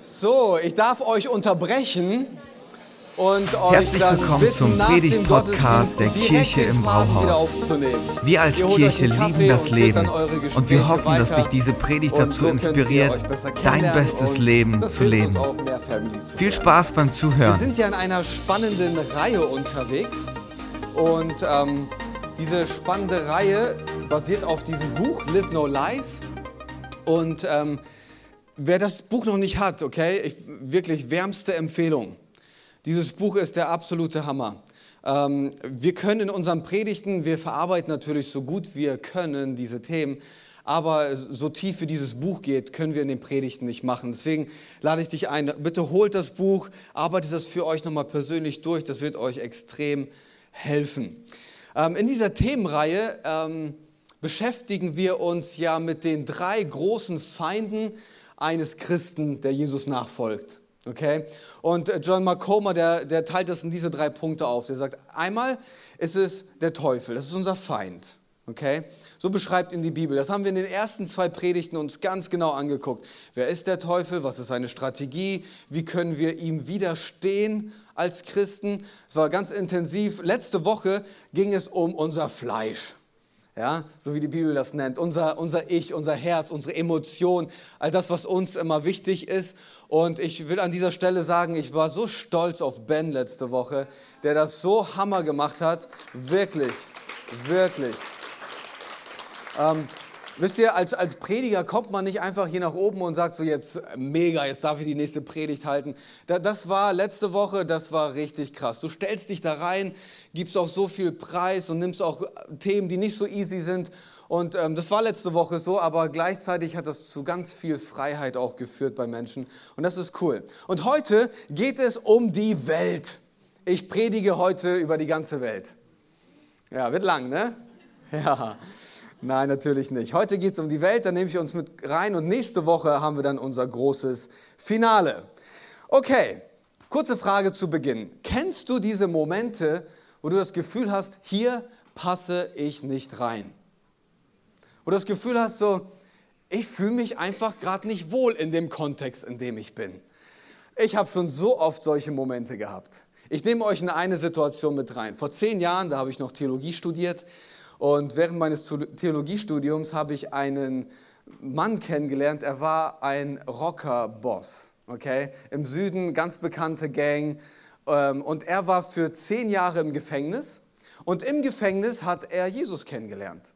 So, ich darf euch unterbrechen und euch Herzlich dann willkommen bitten, zum Predigt-Podcast der Kirche im Brauhaus. Wir als Kirche lieben das Leben und wir hoffen, dass dich diese Predigt dazu so inspiriert, dein bestes Leben zu leben. Zu Viel. Spaß beim Wir Zuhören. sind ja in einer spannenden Reihe unterwegs und ähm, diese spannende Reihe basiert auf diesem Buch Live No Lies und ähm, wer das Buch noch nicht hat, okay, ich, wirklich wärmste Empfehlung. Dieses Buch ist der absolute Hammer. Ähm, wir können in unseren Predigten, wir verarbeiten natürlich so gut wir können diese Themen, aber so tief wie dieses Buch geht, können wir in den Predigten nicht machen. Deswegen lade ich dich ein, bitte holt das Buch, arbeitet das für euch nochmal persönlich durch, das wird euch extrem helfen. Ähm, in dieser Themenreihe ähm, beschäftigen wir uns ja mit den drei großen Feinden eines Christen, der Jesus nachfolgt. Okay? Und äh, John Macoma, der, der teilt das in diese drei Punkte auf. Der sagt, einmal ist es der Teufel, das ist unser Feind. Okay? So beschreibt ihn die Bibel. Das haben wir in den ersten zwei Predigten uns ganz genau angeguckt. Wer ist der Teufel? Was ist seine Strategie? Wie können wir ihm widerstehen als Christen? Es war ganz intensiv. Letzte Woche ging es um unser Fleisch. Ja, so wie die Bibel das nennt, unser, unser Ich, unser Herz, unsere Emotionen, all das, was uns immer wichtig ist. Und ich will an dieser Stelle sagen, ich war so stolz auf Ben letzte Woche, der das so hammer gemacht hat. Wirklich, wirklich. Ähm, wisst ihr, als, als Prediger kommt man nicht einfach hier nach oben und sagt so jetzt mega, jetzt darf ich die nächste Predigt halten. Da, das war letzte Woche, das war richtig krass. Du stellst dich da rein, gibst auch so viel Preis und nimmst auch Themen, die nicht so easy sind. Und ähm, das war letzte Woche so, aber gleichzeitig hat das zu ganz viel Freiheit auch geführt bei Menschen. Und das ist cool. Und heute geht es um die Welt. Ich predige heute über die ganze Welt. Ja, wird lang, ne? Ja. Nein, natürlich nicht. Heute geht es um die Welt, da nehme ich uns mit rein und nächste Woche haben wir dann unser großes Finale. Okay, kurze Frage zu Beginn. Kennst du diese Momente, wo du das Gefühl hast, hier passe ich nicht rein? Wo du das Gefühl hast, so, ich fühle mich einfach gerade nicht wohl in dem Kontext, in dem ich bin. Ich habe schon so oft solche Momente gehabt. Ich nehme euch in eine Situation mit rein. Vor zehn Jahren, da habe ich noch Theologie studiert und während meines Theologiestudiums habe ich einen Mann kennengelernt, er war ein Rocker-Boss, okay? Im Süden, ganz bekannte Gang. Ähm, Und er war für zehn Jahre im Gefängnis. Und im Gefängnis hat er Jesus kennengelernt.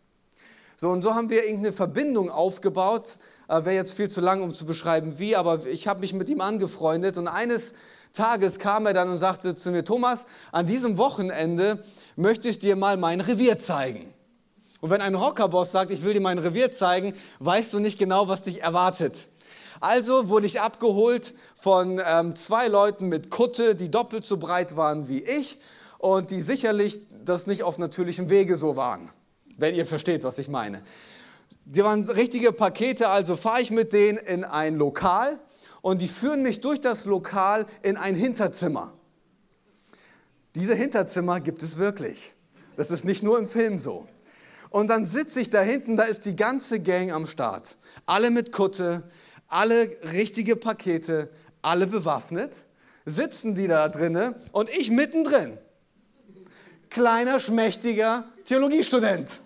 So, und so haben wir irgendeine Verbindung aufgebaut. Äh, Wäre jetzt viel zu lang, um zu beschreiben, wie, aber ich habe mich mit ihm angefreundet. Und eines Tages kam er dann und sagte zu mir, Thomas, an diesem Wochenende möchte ich dir mal mein Revier zeigen. Und wenn ein Rockerboss sagt, ich will dir mein Revier zeigen, weißt du nicht genau, was dich erwartet. Also wurde ich abgeholt von ähm, zwei Leuten mit Kutte, die doppelt so breit waren wie ich und die sicherlich das nicht auf natürlichem Wege so waren, wenn ihr versteht, was ich meine. Die waren richtige Pakete, also fahre ich mit denen in ein Lokal und die führen mich durch das Lokal in ein Hinterzimmer. Diese Hinterzimmer gibt es wirklich. Das ist nicht nur im Film so. Und dann sitze ich da hinten, da ist die ganze Gang am Start. Alle mit Kutte, alle richtige Pakete, alle bewaffnet. Sitzen die da drinne und ich mittendrin. Kleiner, schmächtiger Theologiestudent.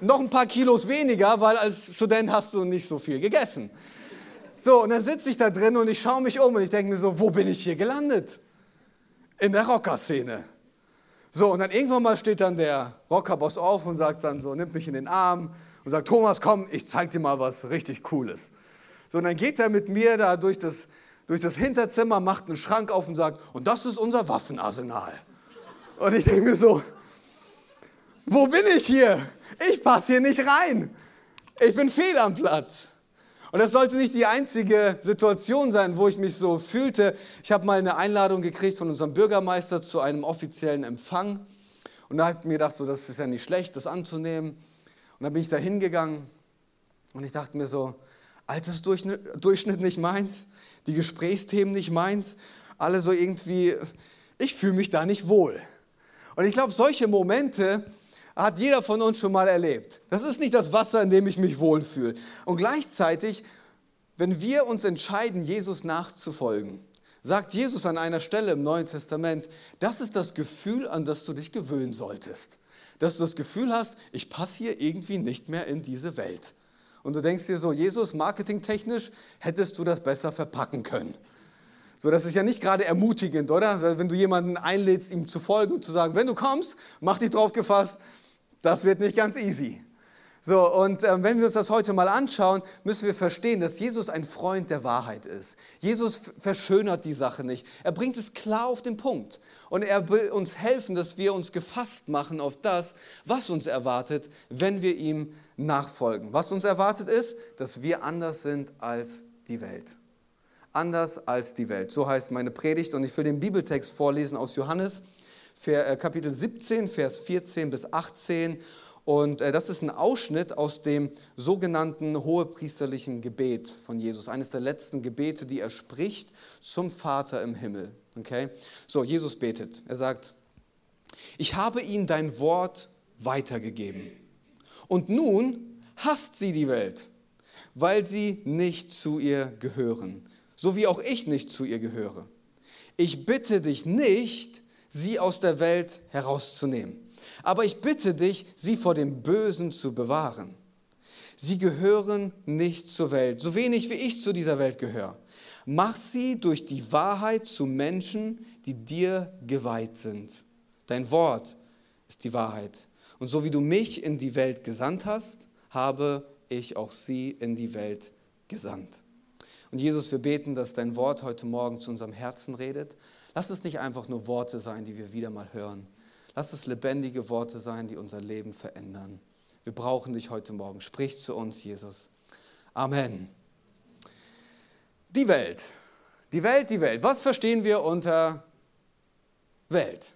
Noch ein paar Kilos weniger, weil als Student hast du nicht so viel gegessen. So, und dann sitze ich da drin und ich schaue mich um und ich denke mir so, wo bin ich hier gelandet? In der Rockerszene. So, und dann irgendwann mal steht dann der Rockerboss auf und sagt dann so, nimmt mich in den Arm und sagt, Thomas, komm, ich zeig dir mal was richtig Cooles. So, und dann geht er mit mir da durch das, durch das Hinterzimmer, macht einen Schrank auf und sagt, und das ist unser Waffenarsenal. Und ich denke mir so, wo bin ich hier? Ich passe hier nicht rein. Ich bin fehl am Platz. Und das sollte nicht die einzige Situation sein, wo ich mich so fühlte. Ich habe mal eine Einladung gekriegt von unserem Bürgermeister zu einem offiziellen Empfang. Und da habe ich mir gedacht, so, das ist ja nicht schlecht, das anzunehmen. Und dann bin ich da hingegangen und ich dachte mir so, Altersdurchschnitt Durchschnitt nicht meins, die Gesprächsthemen nicht meins, alle so irgendwie, ich fühle mich da nicht wohl. Und ich glaube, solche Momente hat jeder von uns schon mal erlebt. Das ist nicht das Wasser, in dem ich mich wohlfühle. Und gleichzeitig wenn wir uns entscheiden, Jesus nachzufolgen, sagt Jesus an einer Stelle im Neuen Testament, das ist das Gefühl, an das du dich gewöhnen solltest. Dass du das Gefühl hast, ich passe hier irgendwie nicht mehr in diese Welt. Und du denkst dir so, Jesus, marketingtechnisch hättest du das besser verpacken können. So, das ist ja nicht gerade ermutigend, oder? Wenn du jemanden einlädst, ihm zu folgen und zu sagen, wenn du kommst, mach dich drauf gefasst, das wird nicht ganz easy. So, und äh, wenn wir uns das heute mal anschauen, müssen wir verstehen, dass Jesus ein Freund der Wahrheit ist. Jesus verschönert die Sache nicht. Er bringt es klar auf den Punkt. Und er will uns helfen, dass wir uns gefasst machen auf das, was uns erwartet, wenn wir ihm nachfolgen. Was uns erwartet ist, dass wir anders sind als die Welt. Anders als die Welt. So heißt meine Predigt. Und ich will den Bibeltext vorlesen aus Johannes, äh, Kapitel 17, Vers 14 bis 18. Und äh, das ist ein Ausschnitt aus dem sogenannten hohepriesterlichen Gebet von Jesus, eines der letzten Gebete, die er spricht zum Vater im Himmel. Okay? So, Jesus betet. Er sagt, ich habe ihnen dein Wort weitergegeben. Und nun hasst sie die Welt, weil sie nicht zu ihr gehören, so wie auch ich nicht zu ihr gehöre. Ich bitte dich nicht, sie aus der Welt herauszunehmen aber ich bitte dich, sie vor dem Bösen zu bewahren. Sie gehören nicht zur Welt, so wenig wie ich zu dieser Welt gehöre. Mach sie durch die Wahrheit zu Menschen, die dir geweiht sind. Dein Wort ist die Wahrheit. Und so wie du mich in die Welt gesandt hast, habe ich auch sie in die Welt gesandt. Und Jesus, wir beten, dass dein Wort heute Morgen zu unserem Herzen redet. Lass es nicht einfach nur Worte sein, die wir wieder mal hören, Lass es lebendige Worte sein, die unser Leben verändern. Wir brauchen dich heute Morgen. Sprich zu uns, Jesus. Amen. Die Welt. Die Welt, die Welt. Was verstehen wir unter Welt?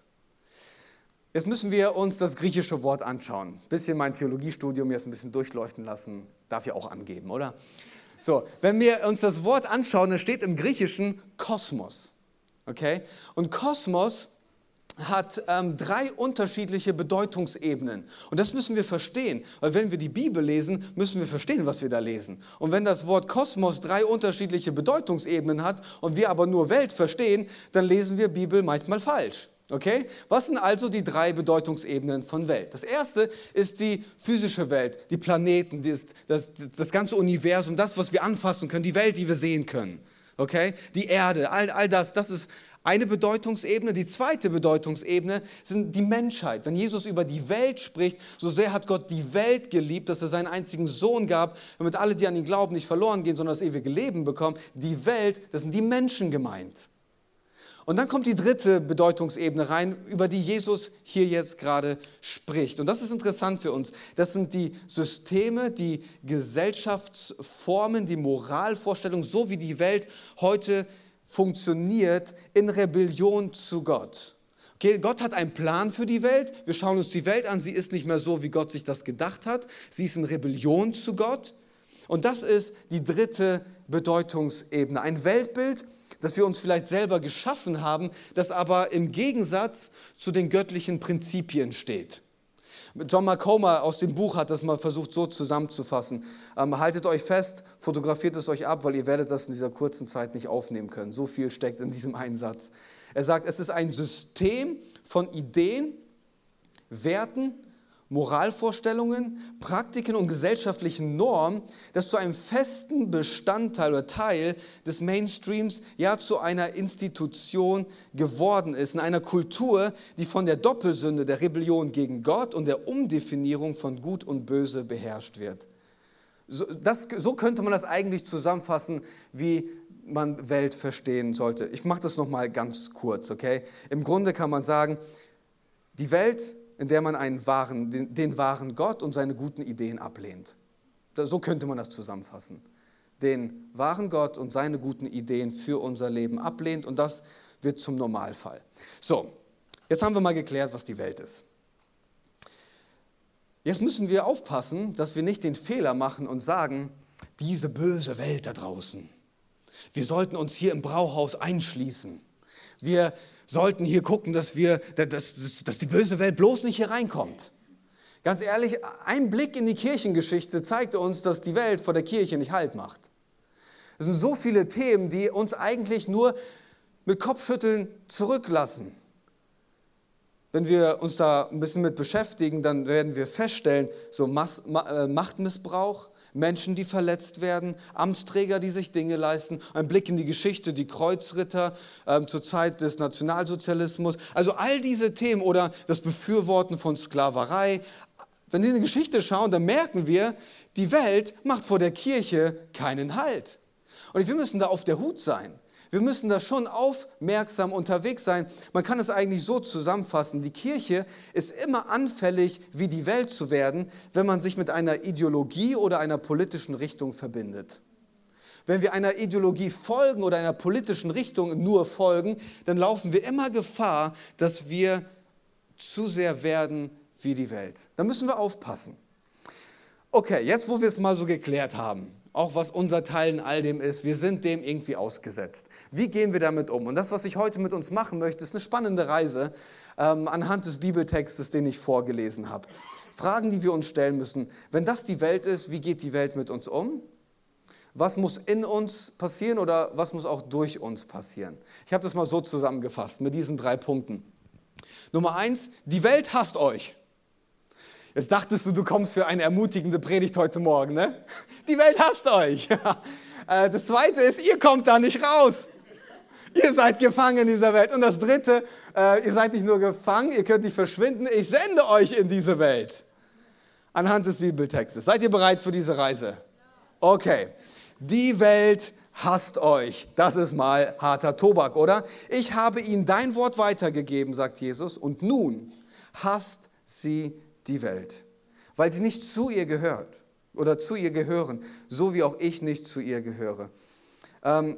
Jetzt müssen wir uns das griechische Wort anschauen. Ein bisschen mein Theologiestudium jetzt ein bisschen durchleuchten lassen. Darf ja auch angeben, oder? So, wenn wir uns das Wort anschauen, dann steht im Griechischen Kosmos. Okay? Und Kosmos hat ähm, drei unterschiedliche Bedeutungsebenen. Und das müssen wir verstehen, weil wenn wir die Bibel lesen, müssen wir verstehen, was wir da lesen. Und wenn das Wort Kosmos drei unterschiedliche Bedeutungsebenen hat und wir aber nur Welt verstehen, dann lesen wir Bibel manchmal falsch. Okay? Was sind also die drei Bedeutungsebenen von Welt? Das erste ist die physische Welt, die Planeten, das, das, das ganze Universum, das, was wir anfassen können, die Welt, die wir sehen können. Okay? Die Erde, all, all das, das ist eine Bedeutungsebene. Die zweite Bedeutungsebene sind die Menschheit. Wenn Jesus über die Welt spricht, so sehr hat Gott die Welt geliebt, dass er seinen einzigen Sohn gab, damit alle, die an ihn glauben, nicht verloren gehen, sondern das ewige Leben bekommen. Die Welt, das sind die Menschen gemeint. Und dann kommt die dritte Bedeutungsebene rein, über die Jesus hier jetzt gerade spricht. Und das ist interessant für uns. Das sind die Systeme, die Gesellschaftsformen, die Moralvorstellungen, so wie die Welt heute funktioniert in Rebellion zu Gott. Okay, Gott hat einen Plan für die Welt. Wir schauen uns die Welt an. Sie ist nicht mehr so, wie Gott sich das gedacht hat. Sie ist in Rebellion zu Gott. Und das ist die dritte Bedeutungsebene. Ein Weltbild, das wir uns vielleicht selber geschaffen haben, das aber im Gegensatz zu den göttlichen Prinzipien steht. John McComber aus dem Buch hat das mal versucht so zusammenzufassen. Ähm, haltet euch fest, fotografiert es euch ab, weil ihr werdet das in dieser kurzen Zeit nicht aufnehmen können. So viel steckt in diesem Einsatz. Er sagt, es ist ein System von Ideen, Werten Moralvorstellungen, Praktiken und gesellschaftlichen Normen, das zu einem festen Bestandteil oder Teil des Mainstreams, ja zu einer Institution geworden ist, in einer Kultur, die von der Doppelsünde der Rebellion gegen Gott und der Umdefinierung von Gut und Böse beherrscht wird. So, das, so könnte man das eigentlich zusammenfassen, wie man Welt verstehen sollte. Ich mache das nochmal ganz kurz, okay? Im Grunde kann man sagen, die Welt in der man einen wahren, den, den wahren Gott und seine guten Ideen ablehnt. So könnte man das zusammenfassen. Den wahren Gott und seine guten Ideen für unser Leben ablehnt und das wird zum Normalfall. So, jetzt haben wir mal geklärt, was die Welt ist. Jetzt müssen wir aufpassen, dass wir nicht den Fehler machen und sagen, diese böse Welt da draußen. Wir sollten uns hier im Brauhaus einschließen. Wir, sollten hier gucken, dass, wir, dass, dass die böse Welt bloß nicht hier reinkommt. Ganz ehrlich, ein Blick in die Kirchengeschichte zeigte uns, dass die Welt vor der Kirche nicht Halt macht. Es sind so viele Themen, die uns eigentlich nur mit Kopfschütteln zurücklassen. Wenn wir uns da ein bisschen mit beschäftigen, dann werden wir feststellen, so äh, Machtmissbrauch, Menschen, die verletzt werden, Amtsträger, die sich Dinge leisten, ein Blick in die Geschichte, die Kreuzritter äh, zur Zeit des Nationalsozialismus, also all diese Themen oder das Befürworten von Sklaverei. Wenn wir in die Geschichte schauen, dann merken wir, die Welt macht vor der Kirche keinen Halt. Und wir müssen da auf der Hut sein. Wir müssen da schon aufmerksam unterwegs sein. Man kann es eigentlich so zusammenfassen. Die Kirche ist immer anfällig, wie die Welt zu werden, wenn man sich mit einer Ideologie oder einer politischen Richtung verbindet. Wenn wir einer Ideologie folgen oder einer politischen Richtung nur folgen, dann laufen wir immer Gefahr, dass wir zu sehr werden wie die Welt. Da müssen wir aufpassen. Okay, jetzt wo wir es mal so geklärt haben, auch was unser Teil in all dem ist. Wir sind dem irgendwie ausgesetzt. Wie gehen wir damit um? Und das, was ich heute mit uns machen möchte, ist eine spannende Reise ähm, anhand des Bibeltextes, den ich vorgelesen habe. Fragen, die wir uns stellen müssen. Wenn das die Welt ist, wie geht die Welt mit uns um? Was muss in uns passieren oder was muss auch durch uns passieren? Ich habe das mal so zusammengefasst mit diesen drei Punkten. Nummer eins, die Welt hasst euch. Jetzt dachtest du, du kommst für eine ermutigende Predigt heute Morgen, ne? Die Welt hasst euch. Äh, das zweite ist, ihr kommt da nicht raus. Ihr seid gefangen in dieser Welt. Und das dritte, äh, ihr seid nicht nur gefangen, ihr könnt nicht verschwinden. Ich sende euch in diese Welt. Anhand des Bibeltextes. Seid ihr bereit für diese Reise? Okay. Die Welt hasst euch. Das ist mal harter Tobak, oder? Ich habe ihnen dein Wort weitergegeben, sagt Jesus, und nun hasst sie die Welt, weil sie nicht zu ihr gehört oder zu ihr gehören, so wie auch ich nicht zu ihr gehöre. Ähm,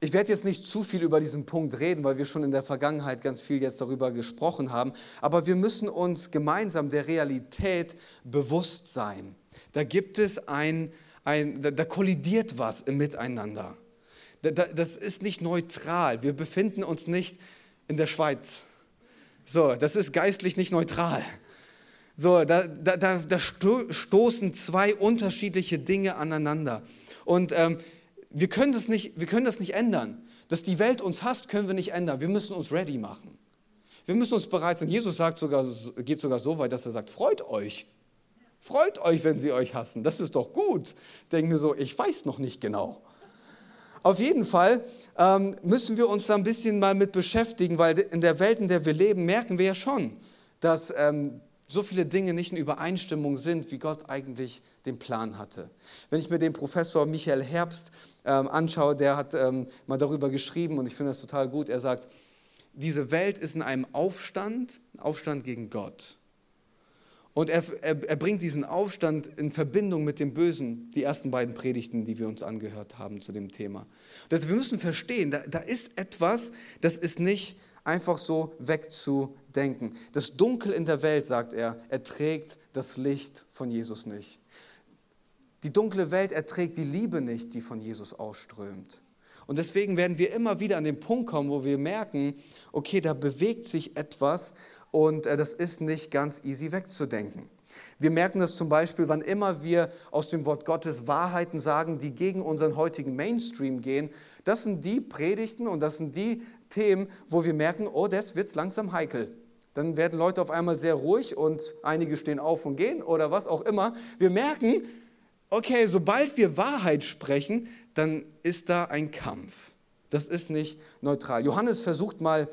ich werde jetzt nicht zu viel über diesen Punkt reden, weil wir schon in der Vergangenheit ganz viel jetzt darüber gesprochen haben, aber wir müssen uns gemeinsam der Realität bewusst sein. Da gibt es ein, ein da, da kollidiert was im Miteinander. Da, da, das ist nicht neutral. Wir befinden uns nicht in der Schweiz. So, das ist geistlich nicht neutral. So, da, da, da stoßen zwei unterschiedliche Dinge aneinander. Und ähm, wir, können das nicht, wir können das nicht ändern. Dass die Welt uns hasst, können wir nicht ändern. Wir müssen uns ready machen. Wir müssen uns bereit sein. Jesus sagt sogar, geht sogar so weit, dass er sagt, freut euch. Freut euch, wenn sie euch hassen. Das ist doch gut. Denken wir so, ich weiß noch nicht genau. Auf jeden Fall ähm, müssen wir uns da ein bisschen mal mit beschäftigen, weil in der Welt, in der wir leben, merken wir ja schon, dass ähm, so viele Dinge nicht in Übereinstimmung sind, wie Gott eigentlich den Plan hatte. Wenn ich mir den Professor Michael Herbst ähm, anschaue, der hat ähm, mal darüber geschrieben und ich finde das total gut. Er sagt, diese Welt ist in einem Aufstand, Aufstand gegen Gott. Und er, er, er, bringt diesen Aufstand in Verbindung mit dem Bösen, die ersten beiden Predigten, die wir uns angehört haben zu dem Thema. Das, wir müssen verstehen, da, da ist etwas, das ist nicht einfach so wegzudenken. Das Dunkel in der Welt, sagt er, erträgt das Licht von Jesus nicht. Die dunkle Welt erträgt die Liebe nicht, die von Jesus ausströmt. Und deswegen werden wir immer wieder an den Punkt kommen, wo wir merken, okay, da bewegt sich etwas und äh, das ist nicht ganz easy wegzudenken. Wir merken das zum Beispiel, wann immer wir aus dem Wort Gottes Wahrheiten sagen, die gegen unseren heutigen Mainstream gehen. Das sind die Predigten und das sind die Themen, wo wir merken, oh, das wird langsam heikel. Dann werden Leute auf einmal sehr ruhig und einige stehen auf und gehen oder was auch immer. Wir merken, okay, sobald wir Wahrheit sprechen, dann ist da ein Kampf. Das ist nicht neutral. Johannes versucht mal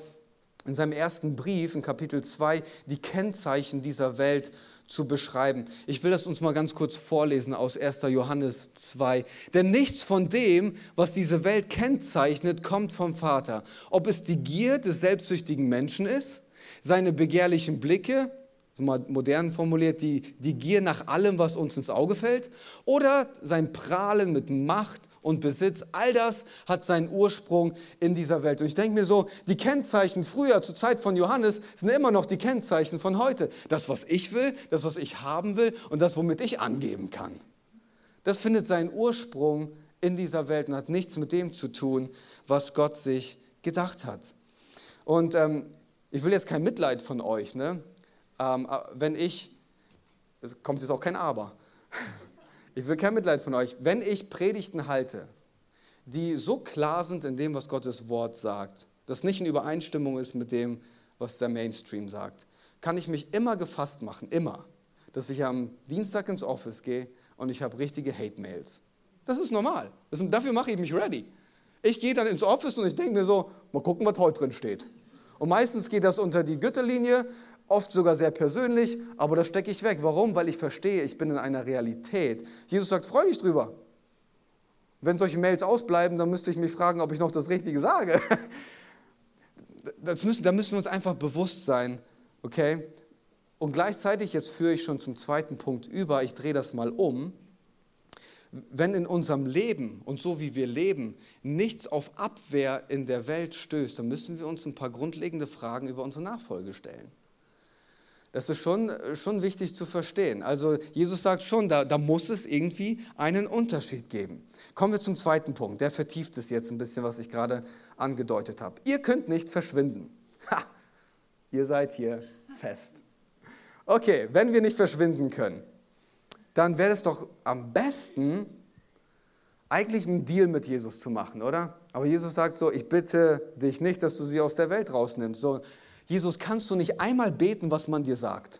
in seinem ersten Brief, in Kapitel 2, die Kennzeichen dieser Welt zu beschreiben. Ich will das uns mal ganz kurz vorlesen aus 1. Johannes 2. Denn nichts von dem, was diese Welt kennzeichnet, kommt vom Vater. Ob es die Gier des selbstsüchtigen Menschen ist, seine begehrlichen Blicke, mal modern formuliert, die, die Gier nach allem, was uns ins Auge fällt, oder sein Prahlen mit Macht und Besitz, all das hat seinen Ursprung in dieser Welt. Und ich denke mir so, die Kennzeichen früher zur Zeit von Johannes sind immer noch die Kennzeichen von heute. Das, was ich will, das, was ich haben will und das, womit ich angeben kann. Das findet seinen Ursprung in dieser Welt und hat nichts mit dem zu tun, was Gott sich gedacht hat. Und ähm, ich will jetzt kein Mitleid von euch, ne? Ähm, äh, wenn ich, es kommt jetzt auch kein Aber. Ich will kein Mitleid von euch. Wenn ich Predigten halte, die so klar sind in dem, was Gottes Wort sagt, das nicht in Übereinstimmung ist mit dem, was der Mainstream sagt, kann ich mich immer gefasst machen, immer, dass ich am Dienstag ins Office gehe und ich habe richtige Hate-Mails. Das ist normal. Das, dafür mache ich mich ready. Ich gehe dann ins Office und ich denke mir so, mal gucken, was heute drin steht. Und meistens geht das unter die Gürtellinie, oft sogar sehr persönlich, aber das stecke ich weg. Warum? Weil ich verstehe, ich bin in einer Realität. Jesus sagt, freu dich drüber. Wenn solche Mails ausbleiben, dann müsste ich mich fragen, ob ich noch das Richtige sage. Müssen, da müssen wir uns einfach bewusst sein, okay? Und gleichzeitig, jetzt führe ich schon zum zweiten Punkt über, ich drehe das mal um. Wenn in unserem Leben und so wie wir leben nichts auf Abwehr in der Welt stößt, dann müssen wir uns ein paar grundlegende Fragen über unsere Nachfolge stellen. Das ist schon, schon wichtig zu verstehen. Also Jesus sagt schon, da, da muss es irgendwie einen Unterschied geben. Kommen wir zum zweiten Punkt. Der vertieft es jetzt ein bisschen, was ich gerade angedeutet habe. Ihr könnt nicht verschwinden. Ha, ihr seid hier fest. Okay, wenn wir nicht verschwinden können, dann wäre es doch am besten, eigentlich einen Deal mit Jesus zu machen, oder? Aber Jesus sagt so, ich bitte dich nicht, dass du sie aus der Welt rausnimmst. So, Jesus, kannst du nicht einmal beten, was man dir sagt?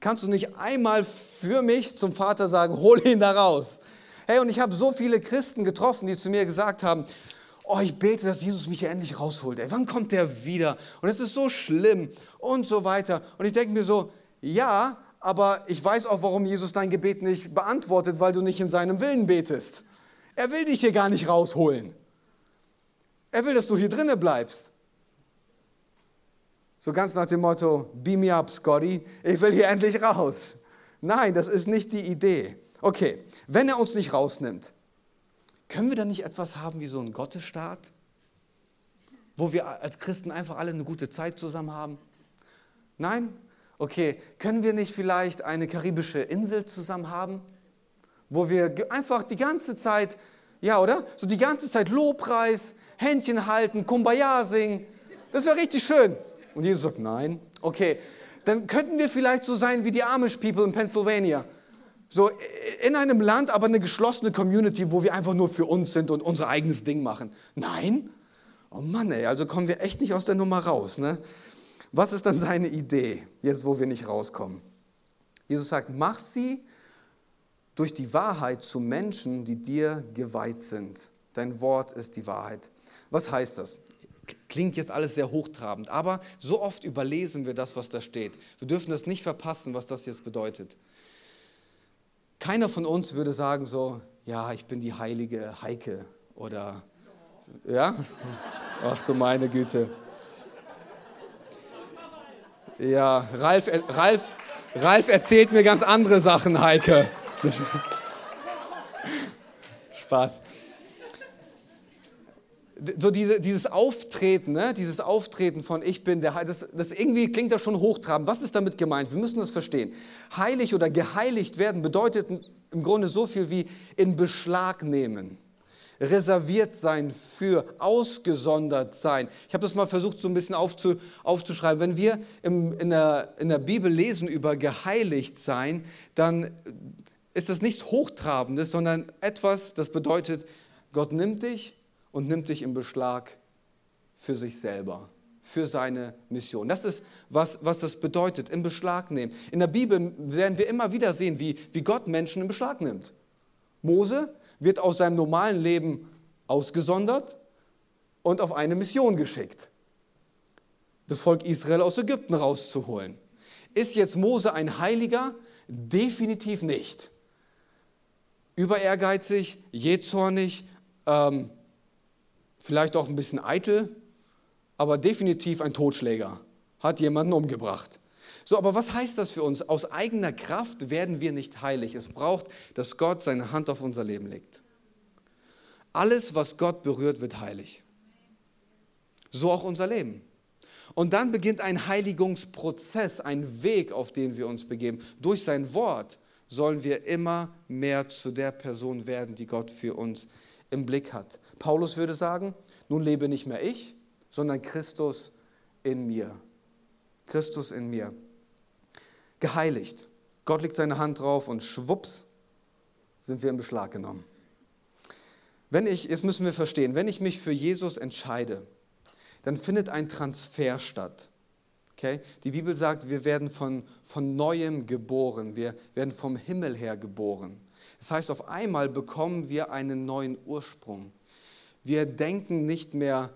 Kannst du nicht einmal für mich zum Vater sagen, hol ihn da raus? Hey, und ich habe so viele Christen getroffen, die zu mir gesagt haben, oh, ich bete, dass Jesus mich hier endlich rausholt. Ey, wann kommt der wieder? Und es ist so schlimm und so weiter. Und ich denke mir so, ja, aber ich weiß auch, warum Jesus dein Gebet nicht beantwortet, weil du nicht in seinem Willen betest. Er will dich hier gar nicht rausholen. Er will, dass du hier drinnen bleibst. So ganz nach dem Motto, beam me up, Scotty, ich will hier endlich raus. Nein, das ist nicht die Idee. Okay, wenn er uns nicht rausnimmt, können wir dann nicht etwas haben wie so einen Gottesstaat, wo wir als Christen einfach alle eine gute Zeit zusammen haben? Nein? Okay, können wir nicht vielleicht eine karibische Insel zusammen haben, wo wir einfach die ganze Zeit, ja, oder? So die ganze Zeit Lobpreis, Händchen halten, Kumbaya singen. Das wäre richtig schön. Und Jesus sagt, nein. Okay, dann könnten wir vielleicht so sein wie die Amish People in Pennsylvania. So in einem Land, aber eine geschlossene Community, wo wir einfach nur für uns sind und unser eigenes Ding machen. Nein? Oh Mann, ey, also kommen wir echt nicht aus der Nummer raus. Ne? Was ist dann seine Idee, jetzt wo wir nicht rauskommen? Jesus sagt, mach sie durch die Wahrheit zu Menschen, die dir geweiht sind. Dein Wort ist die Wahrheit. Was heißt das? Klingt jetzt alles sehr hochtrabend, aber so oft überlesen wir das, was da steht. Wir dürfen das nicht verpassen, was das jetzt bedeutet. Keiner von uns würde sagen so, ja, ich bin die heilige Heike oder, ja? Ach du meine Güte. Ja, Ralf, Ralf, Ralf erzählt mir ganz andere Sachen, Heike. Spaß so diese, dieses Auftreten, ne? dieses Auftreten von ich bin der das, das irgendwie klingt das schon hochtrabend. Was ist damit gemeint? Wir müssen das verstehen. Heilig oder geheiligt werden bedeutet im Grunde so viel wie in Beschlag nehmen, reserviert sein für, ausgesondert sein. Ich habe das mal versucht so ein bisschen aufzu, aufzuschreiben. Wenn wir im, in, der, in der Bibel lesen über geheiligt sein, dann ist das nichts Hochtrabendes, sondern etwas, das bedeutet, Gott nimmt dich und nimmt dich in Beschlag für sich selber, für seine Mission. Das ist, was, was das bedeutet, in Beschlag nehmen. In der Bibel werden wir immer wieder sehen, wie, wie Gott Menschen in Beschlag nimmt. Mose wird aus seinem normalen Leben ausgesondert und auf eine Mission geschickt. Das Volk Israel aus Ägypten rauszuholen. Ist jetzt Mose ein Heiliger? Definitiv nicht. Über ehrgeizig, jähzornig, ähm, vielleicht auch ein bisschen eitel, aber definitiv ein Totschläger, hat jemanden umgebracht. So, aber was heißt das für uns? Aus eigener Kraft werden wir nicht heilig. Es braucht, dass Gott seine Hand auf unser Leben legt. Alles, was Gott berührt, wird heilig. So auch unser Leben. Und dann beginnt ein Heiligungsprozess, ein Weg, auf den wir uns begeben. Durch sein Wort sollen wir immer mehr zu der Person werden, die Gott für uns im Blick hat. Paulus würde sagen, nun lebe nicht mehr ich, sondern Christus in mir. Christus in mir. Geheiligt. Gott legt seine Hand drauf und schwupps sind wir in Beschlag genommen. Wenn ich, jetzt müssen wir verstehen, wenn ich mich für Jesus entscheide, dann findet ein Transfer statt. Okay? Die Bibel sagt, wir werden von, von neuem geboren, wir werden vom Himmel her geboren. Das heißt, auf einmal bekommen wir einen neuen Ursprung. Wir denken nicht mehr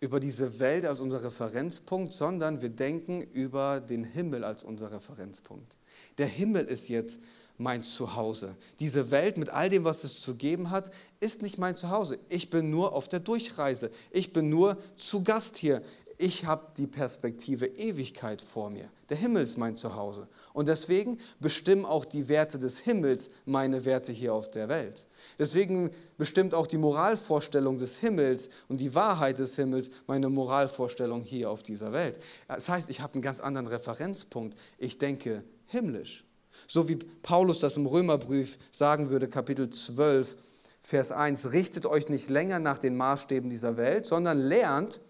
über diese Welt als unser Referenzpunkt, sondern wir denken über den Himmel als unser Referenzpunkt. Der Himmel ist jetzt mein Zuhause. Diese Welt mit all dem, was es zu geben hat, ist nicht mein Zuhause. Ich bin nur auf der Durchreise. Ich bin nur zu Gast hier. Ich habe die Perspektive Ewigkeit vor mir. Der Himmel ist mein Zuhause. Und deswegen bestimmen auch die Werte des Himmels meine Werte hier auf der Welt. Deswegen bestimmt auch die Moralvorstellung des Himmels und die Wahrheit des Himmels meine Moralvorstellung hier auf dieser Welt. Das heißt, ich habe einen ganz anderen Referenzpunkt. Ich denke himmlisch. So wie Paulus das im Römerbrief sagen würde, Kapitel 12, Vers 1, richtet euch nicht länger nach den Maßstäben dieser Welt, sondern lernt,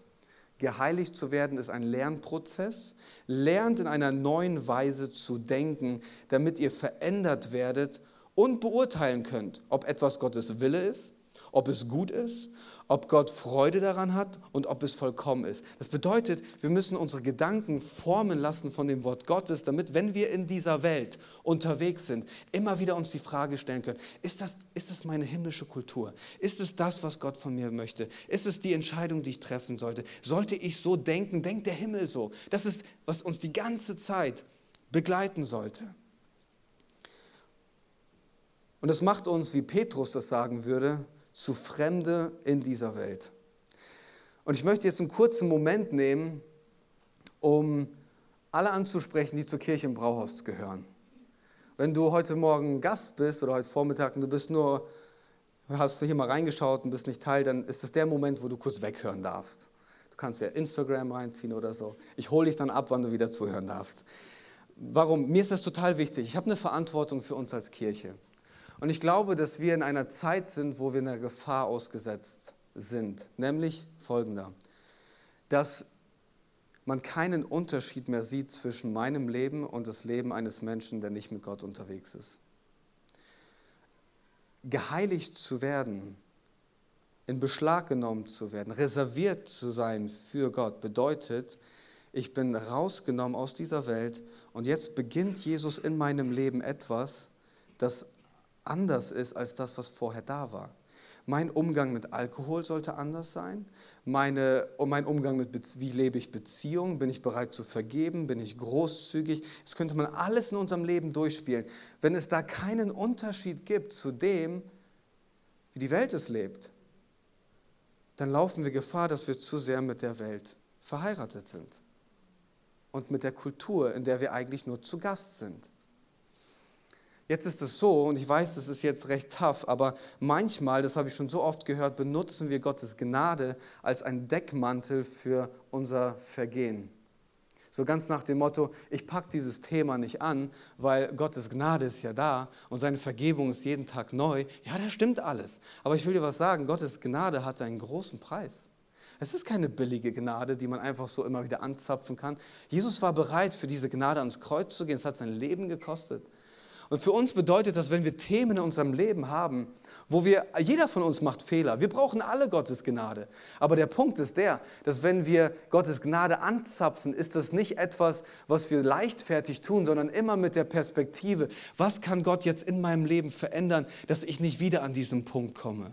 geheiligt zu werden ist ein Lernprozess. Lernt in einer neuen Weise zu denken, damit ihr verändert werdet und beurteilen könnt, ob etwas Gottes Wille ist, ob es gut ist ob Gott Freude daran hat und ob es vollkommen ist. Das bedeutet, wir müssen unsere Gedanken formen lassen von dem Wort Gottes, damit, wenn wir in dieser Welt unterwegs sind, immer wieder uns die Frage stellen können, ist das, ist das meine himmlische Kultur? Ist es das, was Gott von mir möchte? Ist es die Entscheidung, die ich treffen sollte? Sollte ich so denken? Denkt der Himmel so? Das ist, was uns die ganze Zeit begleiten sollte. Und das macht uns, wie Petrus das sagen würde, zu Fremde in dieser Welt. Und ich möchte jetzt einen kurzen Moment nehmen, um alle anzusprechen, die zur Kirche im Brauhaus gehören. Wenn du heute Morgen Gast bist oder heute Vormittag und du bist nur, hast du hier mal reingeschaut und bist nicht Teil, dann ist das der Moment, wo du kurz weghören darfst. Du kannst ja Instagram reinziehen oder so. Ich hole dich dann ab, wann du wieder zuhören darfst. Warum? Mir ist das total wichtig. Ich habe eine Verantwortung für uns als Kirche. Und ich glaube, dass wir in einer Zeit sind, wo wir einer Gefahr ausgesetzt sind, nämlich folgender, dass man keinen Unterschied mehr sieht zwischen meinem Leben und das Leben eines Menschen, der nicht mit Gott unterwegs ist. Geheiligt zu werden, in Beschlag genommen zu werden, reserviert zu sein für Gott, bedeutet, ich bin rausgenommen aus dieser Welt und jetzt beginnt Jesus in meinem Leben etwas, das anders ist als das, was vorher da war. Mein Umgang mit Alkohol sollte anders sein. Meine, mein Umgang mit, wie lebe ich Beziehungen? Bin ich bereit zu vergeben? Bin ich großzügig? Das könnte man alles in unserem Leben durchspielen. Wenn es da keinen Unterschied gibt zu dem, wie die Welt es lebt, dann laufen wir Gefahr, dass wir zu sehr mit der Welt verheiratet sind und mit der Kultur, in der wir eigentlich nur zu Gast sind. Jetzt ist es so, und ich weiß, das ist jetzt recht tough, aber manchmal, das habe ich schon so oft gehört, benutzen wir Gottes Gnade als ein Deckmantel für unser Vergehen. So ganz nach dem Motto, ich packe dieses Thema nicht an, weil Gottes Gnade ist ja da und seine Vergebung ist jeden Tag neu. Ja, das stimmt alles. Aber ich will dir was sagen, Gottes Gnade hat einen großen Preis. Es ist keine billige Gnade, die man einfach so immer wieder anzapfen kann. Jesus war bereit, für diese Gnade ans Kreuz zu gehen. Es hat sein Leben gekostet. Und für uns bedeutet das, wenn wir Themen in unserem Leben haben, wo wir, jeder von uns macht Fehler. Wir brauchen alle Gottes Gnade. Aber der Punkt ist der, dass wenn wir Gottes Gnade anzapfen, ist das nicht etwas, was wir leichtfertig tun, sondern immer mit der Perspektive, was kann Gott jetzt in meinem Leben verändern, dass ich nicht wieder an diesen Punkt komme.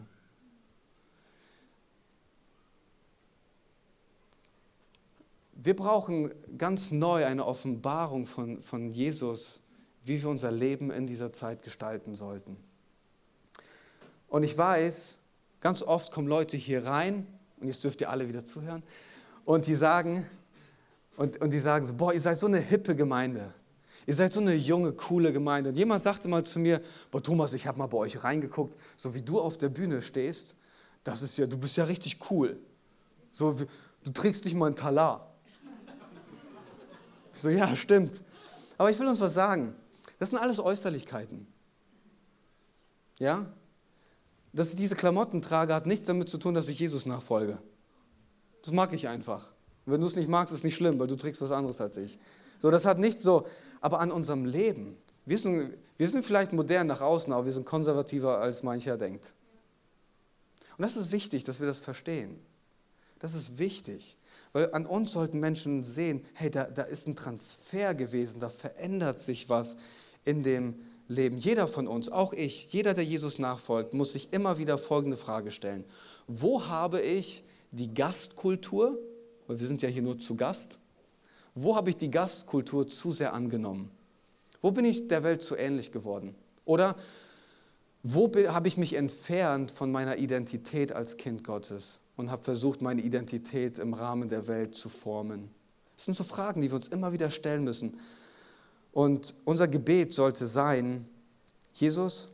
Wir brauchen ganz neu eine Offenbarung von, von Jesus wie wir unser Leben in dieser Zeit gestalten sollten. Und ich weiß, ganz oft kommen Leute hier rein, und jetzt dürft ihr alle wieder zuhören, und die sagen, und, und die sagen so, boah, ihr seid so eine hippe Gemeinde. Ihr seid so eine junge, coole Gemeinde. Und jemand sagte mal zu mir, boah, Thomas, ich habe mal bei euch reingeguckt, so wie du auf der Bühne stehst, das ist ja, du bist ja richtig cool. So, du trägst nicht mal ein Talar. Ich so, ja, stimmt. Aber ich will uns was sagen. Das sind alles Äußerlichkeiten. Ja? Dass ich diese Klamotten trage, hat nichts damit zu tun, dass ich Jesus nachfolge. Das mag ich einfach. Wenn du es nicht magst, ist nicht schlimm, weil du trägst was anderes als ich. So, das hat nichts so, aber an unserem Leben. Wir sind, wir sind vielleicht modern nach außen, aber wir sind konservativer, als mancher denkt. Und das ist wichtig, dass wir das verstehen. Das ist wichtig, weil an uns sollten Menschen sehen, hey, da, da ist ein Transfer gewesen, da verändert sich was in dem Leben. Jeder von uns, auch ich, jeder, der Jesus nachfolgt, muss sich immer wieder folgende Frage stellen. Wo habe ich die Gastkultur, weil wir sind ja hier nur zu Gast, wo habe ich die Gastkultur zu sehr angenommen? Wo bin ich der Welt zu ähnlich geworden? Oder wo habe ich mich entfernt von meiner Identität als Kind Gottes und habe versucht, meine Identität im Rahmen der Welt zu formen? Das sind so Fragen, die wir uns immer wieder stellen müssen. Und unser Gebet sollte sein, Jesus,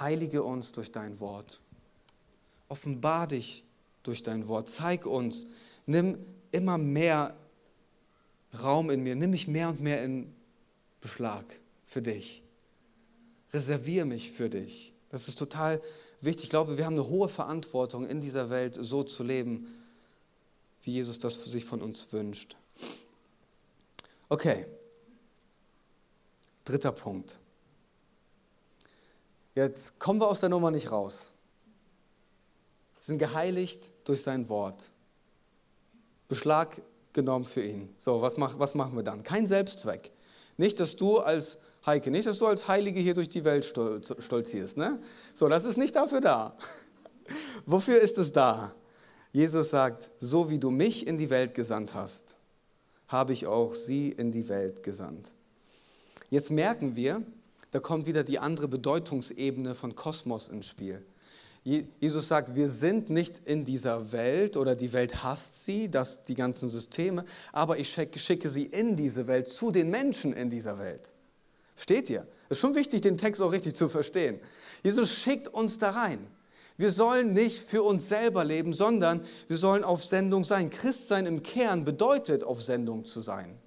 heilige uns durch dein Wort. Offenbar dich durch dein Wort. Zeig uns, nimm immer mehr Raum in mir, nimm mich mehr und mehr in Beschlag für dich. Reserviere mich für dich. Das ist total wichtig. Ich glaube, wir haben eine hohe Verantwortung, in dieser Welt so zu leben, wie Jesus das für sich von uns wünscht. Okay, dritter Punkt. Jetzt kommen wir aus der Nummer nicht raus. Wir sind geheiligt durch sein Wort. Beschlag genommen für ihn. So, was, mach, was machen wir dann? Kein Selbstzweck. Nicht, dass du als Heike, nicht, dass du als Heilige hier durch die Welt stolzierst. Ne? So, das ist nicht dafür da. Wofür ist es da? Jesus sagt, so wie du mich in die Welt gesandt hast, habe ich auch sie in die Welt gesandt. Jetzt merken wir, da kommt wieder die andere Bedeutungsebene von Kosmos ins Spiel. Jesus sagt, wir sind nicht in dieser Welt oder die Welt hasst sie, das, die ganzen Systeme, aber ich schicke sie in diese Welt, zu den Menschen in dieser Welt. Steht ihr? Ist schon wichtig, den Text auch richtig zu verstehen. Jesus schickt uns da rein. Wir sollen nicht für uns selber leben, sondern wir sollen auf Sendung sein. Christsein im Kern bedeutet, auf Sendung zu sein.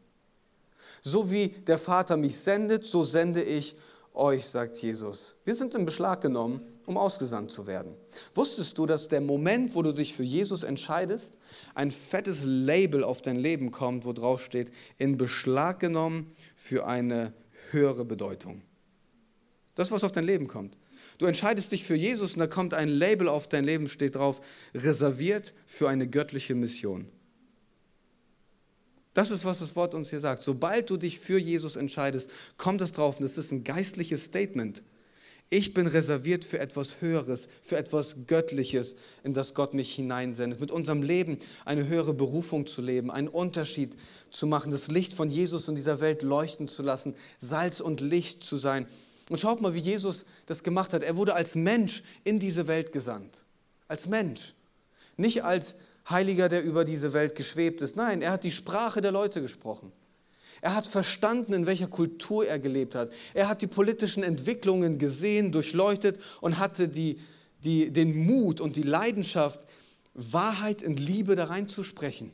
So wie der Vater mich sendet, so sende ich euch, sagt Jesus. Wir sind in Beschlag genommen um ausgesandt zu werden. Wusstest du, dass der Moment, wo du dich für Jesus entscheidest, ein fettes Label auf dein Leben kommt, wo drauf steht, in Beschlag genommen für eine höhere Bedeutung? Das, was auf dein Leben kommt. Du entscheidest dich für Jesus und da kommt ein Label auf dein Leben, steht drauf, reserviert für eine göttliche Mission. Das ist, was das Wort uns hier sagt. Sobald du dich für Jesus entscheidest, kommt es drauf und das ist ein geistliches Statement. Ich bin reserviert für etwas Höheres, für etwas Göttliches, in das Gott mich hineinsendet. Mit unserem Leben eine höhere Berufung zu leben, einen Unterschied zu machen, das Licht von Jesus in dieser Welt leuchten zu lassen, Salz und Licht zu sein. Und schaut mal, wie Jesus das gemacht hat. Er wurde als Mensch in diese Welt gesandt. Als Mensch. Nicht als Heiliger, der über diese Welt geschwebt ist. Nein, er hat die Sprache der Leute gesprochen. Er hat verstanden, in welcher Kultur er gelebt hat. Er hat die politischen Entwicklungen gesehen, durchleuchtet und hatte die, die, den Mut und die Leidenschaft, Wahrheit in Liebe da reinzusprechen.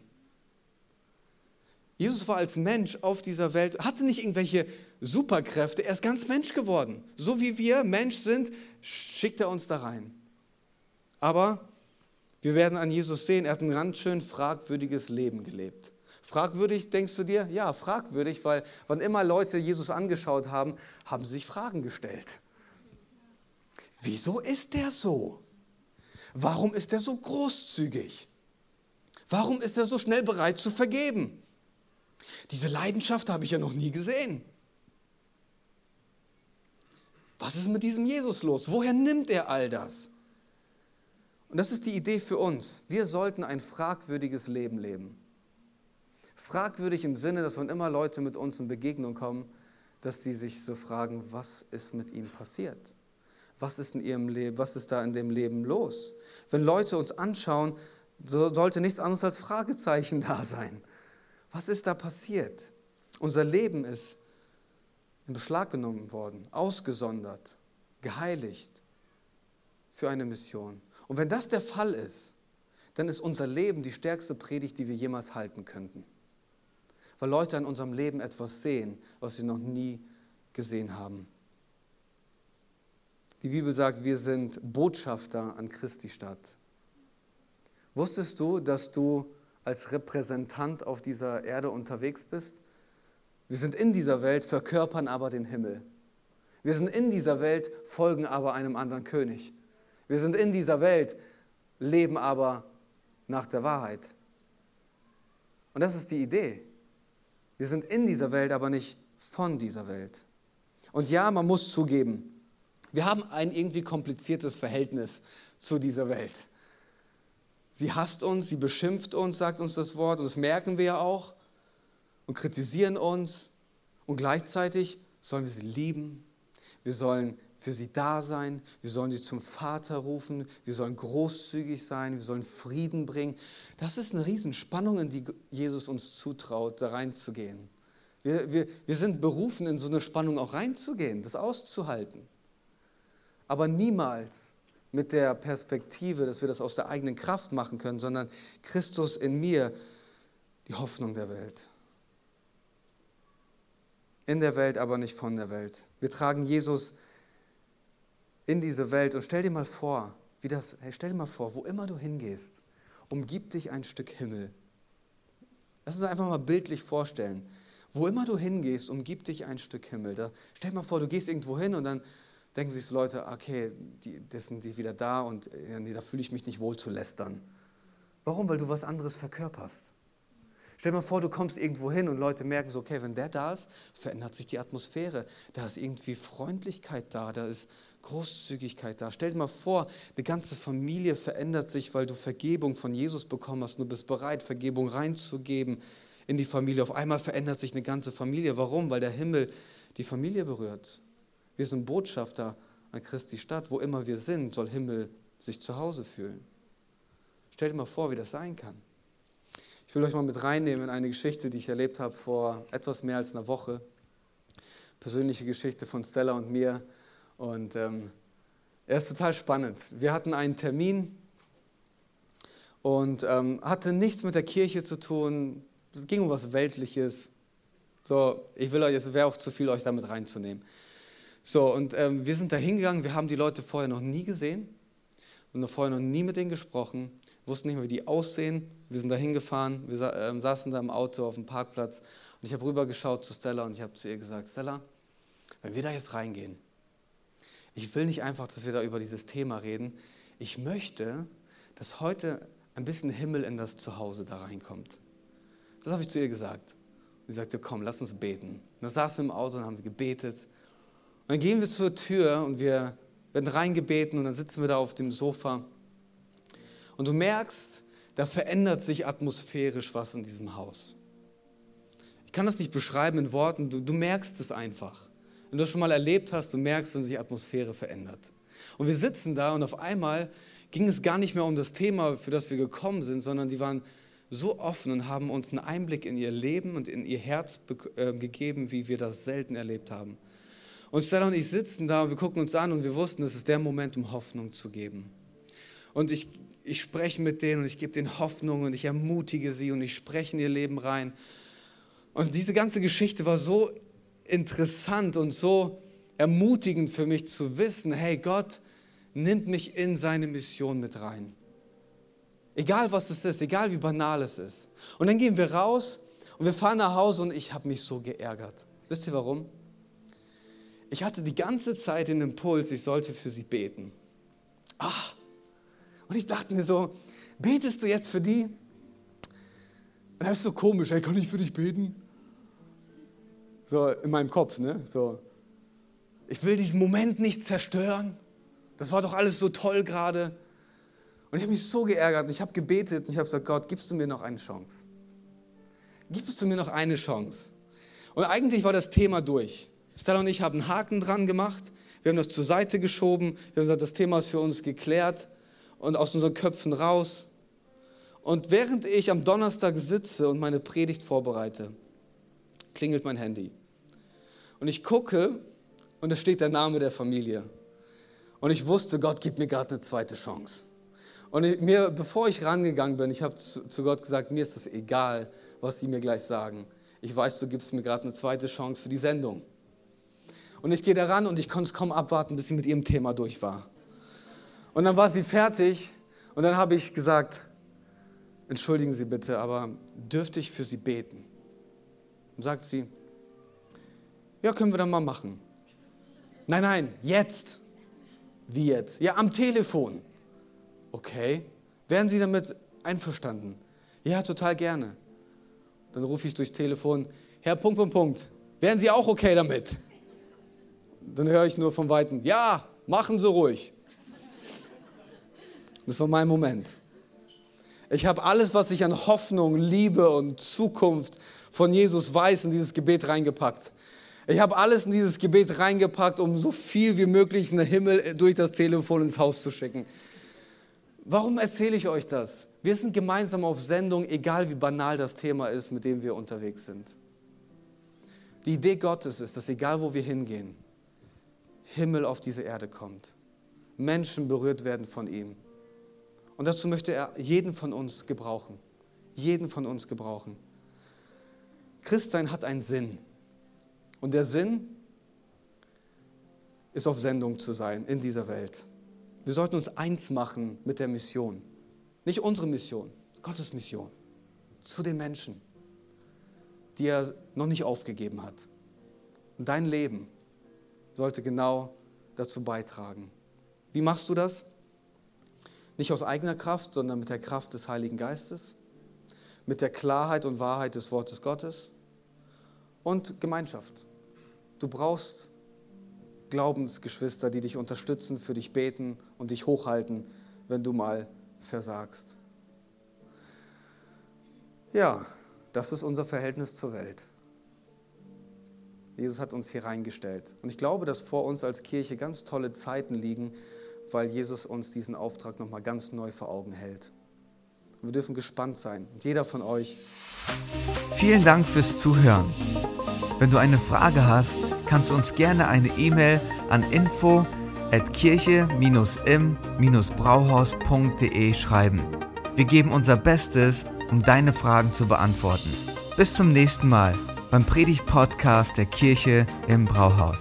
Jesus war als Mensch auf dieser Welt, hatte nicht irgendwelche Superkräfte, er ist ganz Mensch geworden. So wie wir Mensch sind, schickt er uns da rein. Aber wir werden an Jesus sehen, er hat ein ganz schön fragwürdiges Leben gelebt. Fragwürdig, denkst du dir? Ja, fragwürdig, weil wann immer Leute Jesus angeschaut haben, haben sie sich Fragen gestellt. Wieso ist der so? Warum ist er so großzügig? Warum ist er so schnell bereit zu vergeben? Diese Leidenschaft habe ich ja noch nie gesehen. Was ist mit diesem Jesus los? Woher nimmt er all das? Und das ist die Idee für uns. Wir sollten ein fragwürdiges Leben leben. Fragwürdig im Sinne, dass wann immer Leute mit uns in Begegnung kommen, dass die sich so fragen, was ist mit ihm passiert? Was ist in ihrem Leben, was ist da in dem Leben los? Wenn Leute uns anschauen, so sollte nichts anderes als Fragezeichen da sein. Was ist da passiert? Unser Leben ist in Beschlag genommen worden, ausgesondert, geheiligt für eine Mission. Und wenn das der Fall ist, dann ist unser Leben die stärkste Predigt, die wir jemals halten könnten weil Leute in unserem Leben etwas sehen, was sie noch nie gesehen haben. Die Bibel sagt, wir sind Botschafter an Christi Stadt. Wusstest du, dass du als Repräsentant auf dieser Erde unterwegs bist? Wir sind in dieser Welt, verkörpern aber den Himmel. Wir sind in dieser Welt, folgen aber einem anderen König. Wir sind in dieser Welt, leben aber nach der Wahrheit. Und das ist die Idee. Wir sind in dieser Welt, aber nicht von dieser Welt. Und ja, man muss zugeben, wir haben ein irgendwie kompliziertes Verhältnis zu dieser Welt. Sie hasst uns, sie beschimpft uns, sagt uns das Wort, und das merken wir ja auch, und kritisieren uns. Und gleichzeitig sollen wir sie lieben, wir sollen für sie da sein, wir sollen sie zum Vater rufen, wir sollen großzügig sein, wir sollen Frieden bringen. Das ist eine Riesenspannung, in die Jesus uns zutraut, da reinzugehen. Wir, wir, wir sind berufen, in so eine Spannung auch reinzugehen, das auszuhalten. Aber niemals mit der Perspektive, dass wir das aus der eigenen Kraft machen können, sondern Christus in mir, die Hoffnung der Welt. In der Welt, aber nicht von der Welt. Wir tragen Jesus in diese Welt und stell dir mal vor, wie das, hey, stell dir mal vor, wo immer du hingehst, umgibt dich ein Stück Himmel. Lass uns einfach mal bildlich vorstellen. Wo immer du hingehst, umgibt dich ein Stück Himmel. Da, stell dir mal vor, du gehst irgendwo hin und dann denken sich so Leute, okay, die, das sind die wieder da und nee, da fühle ich mich nicht wohl zu lästern. Warum? Weil du was anderes verkörperst. Stell dir mal vor, du kommst irgendwo hin und Leute merken so, okay, wenn der da ist, verändert sich die Atmosphäre. Da ist irgendwie Freundlichkeit da, da ist Großzügigkeit da. Stell dir mal vor, eine ganze Familie verändert sich, weil du Vergebung von Jesus bekommen hast. Du bist bereit, Vergebung reinzugeben in die Familie. Auf einmal verändert sich eine ganze Familie. Warum? Weil der Himmel die Familie berührt. Wir sind Botschafter an Christi Stadt. Wo immer wir sind, soll Himmel sich zu Hause fühlen. Stell dir mal vor, wie das sein kann. Ich will euch mal mit reinnehmen in eine Geschichte, die ich erlebt habe vor etwas mehr als einer Woche. Persönliche Geschichte von Stella und mir. Und ähm, er ist total spannend. Wir hatten einen Termin und ähm, hatte nichts mit der Kirche zu tun. Es ging um was Weltliches. So, ich will euch, es wäre auch zu viel, euch damit reinzunehmen. So, und ähm, wir sind da hingegangen, wir haben die Leute vorher noch nie gesehen und noch vorher noch nie mit denen gesprochen, wussten nicht mehr, wie die aussehen. Wir sind da hingefahren, wir sa äh, saßen da im Auto auf dem Parkplatz und ich habe rübergeschaut zu Stella und ich habe zu ihr gesagt, Stella, wenn wir da jetzt reingehen, ich will nicht einfach, dass wir da über dieses Thema reden, ich möchte, dass heute ein bisschen Himmel in das Zuhause da reinkommt. Das habe ich zu ihr gesagt. Und sie sagte, komm, lass uns beten. Und dann saßen wir im Auto und haben gebetet und dann gehen wir zur Tür und wir werden reingebeten und dann sitzen wir da auf dem Sofa. Und du merkst, da verändert sich atmosphärisch was in diesem Haus. Ich kann das nicht beschreiben in Worten, du, du merkst es einfach. Wenn du das schon mal erlebt hast, du merkst, wenn sich Atmosphäre verändert. Und wir sitzen da und auf einmal ging es gar nicht mehr um das Thema, für das wir gekommen sind, sondern sie waren so offen und haben uns einen Einblick in ihr Leben und in ihr Herz äh, gegeben, wie wir das selten erlebt haben. Und Stella und ich sitzen da und wir gucken uns an und wir wussten, es ist der Moment, um Hoffnung zu geben. Und ich, ich spreche mit denen und ich gebe denen Hoffnung und ich ermutige sie und ich spreche in ihr Leben rein. Und diese ganze Geschichte war so interessant und so ermutigend für mich zu wissen, hey, Gott nimmt mich in seine Mission mit rein. Egal was es ist, egal wie banal es ist. Und dann gehen wir raus und wir fahren nach Hause und ich habe mich so geärgert. Wisst ihr warum? ich hatte die ganze Zeit den Impuls, ich sollte für sie beten. Ah, und ich dachte mir so, betest du jetzt für die? Das ist so komisch, hey, kann ich für dich beten? So in meinem Kopf, ne? So, ich will diesen Moment nicht zerstören. Das war doch alles so toll gerade. Und ich habe mich so geärgert. Ich habe gebetet und ich habe gesagt, Gott, gibst du mir noch eine Chance? Gibst du mir noch eine Chance? Und eigentlich war das Thema durch. Stella und ich haben einen Haken dran gemacht. Wir haben das zur Seite geschoben. Wir haben gesagt, das Thema ist für uns geklärt und aus unseren Köpfen raus. Und während ich am Donnerstag sitze und meine Predigt vorbereite, klingelt mein Handy. Und ich gucke und da steht der Name der Familie. Und ich wusste, Gott gibt mir gerade eine zweite Chance. Und mir, bevor ich rangegangen bin, ich habe zu, zu Gott gesagt, mir ist das egal, was die mir gleich sagen. Ich weiß, du gibst mir gerade eine zweite Chance für die Sendung. Und ich gehe da ran und ich konnte es kaum abwarten, bis sie mit ihrem Thema durch war. Und dann war sie fertig und dann habe ich gesagt, entschuldigen Sie bitte, aber dürfte ich für Sie beten? Und sagt sie, ja, können wir dann mal machen. Nein, nein, jetzt. Wie jetzt? Ja, am Telefon. Okay. Wären Sie damit einverstanden? Ja, total gerne. Dann rufe ich durchs Telefon, Herr Punkt, Punkt, Punkt. Wären Sie auch okay damit? Dann höre ich nur von Weitem, ja, machen Sie ruhig. Das war mein Moment. Ich habe alles, was ich an Hoffnung, Liebe und Zukunft von Jesus weiß, in dieses Gebet reingepackt. Ich habe alles in dieses Gebet reingepackt, um so viel wie möglich in den Himmel durch das Telefon ins Haus zu schicken. Warum erzähle ich euch das? Wir sind gemeinsam auf Sendung, egal wie banal das Thema ist, mit dem wir unterwegs sind. Die Idee Gottes ist, dass egal wo wir hingehen, Himmel auf diese Erde kommt. Menschen berührt werden von ihm. Und dazu möchte er jeden von uns gebrauchen. Jeden von uns gebrauchen. Christsein hat einen Sinn. Und der Sinn ist auf Sendung zu sein in dieser Welt. Wir sollten uns eins machen mit der Mission. Nicht unsere Mission, Gottes Mission. Zu den Menschen, die er noch nicht aufgegeben hat. Und dein Leben sollte genau dazu beitragen. Wie machst du das? Nicht aus eigener Kraft, sondern mit der Kraft des Heiligen Geistes, mit der Klarheit und Wahrheit des Wortes Gottes und Gemeinschaft. Du brauchst Glaubensgeschwister, die dich unterstützen, für dich beten und dich hochhalten, wenn du mal versagst. Ja, das ist unser Verhältnis zur Welt. Jesus hat uns hier reingestellt. Und ich glaube, dass vor uns als Kirche ganz tolle Zeiten liegen, weil Jesus uns diesen Auftrag nochmal ganz neu vor Augen hält. Wir dürfen gespannt sein. Und jeder von euch. Vielen Dank fürs Zuhören. Wenn du eine Frage hast, kannst du uns gerne eine E-Mail an info at kirche-im-brauhaus.de schreiben. Wir geben unser Bestes, um deine Fragen zu beantworten. Bis zum nächsten Mal beim Predigt-Podcast der Kirche im Brauhaus.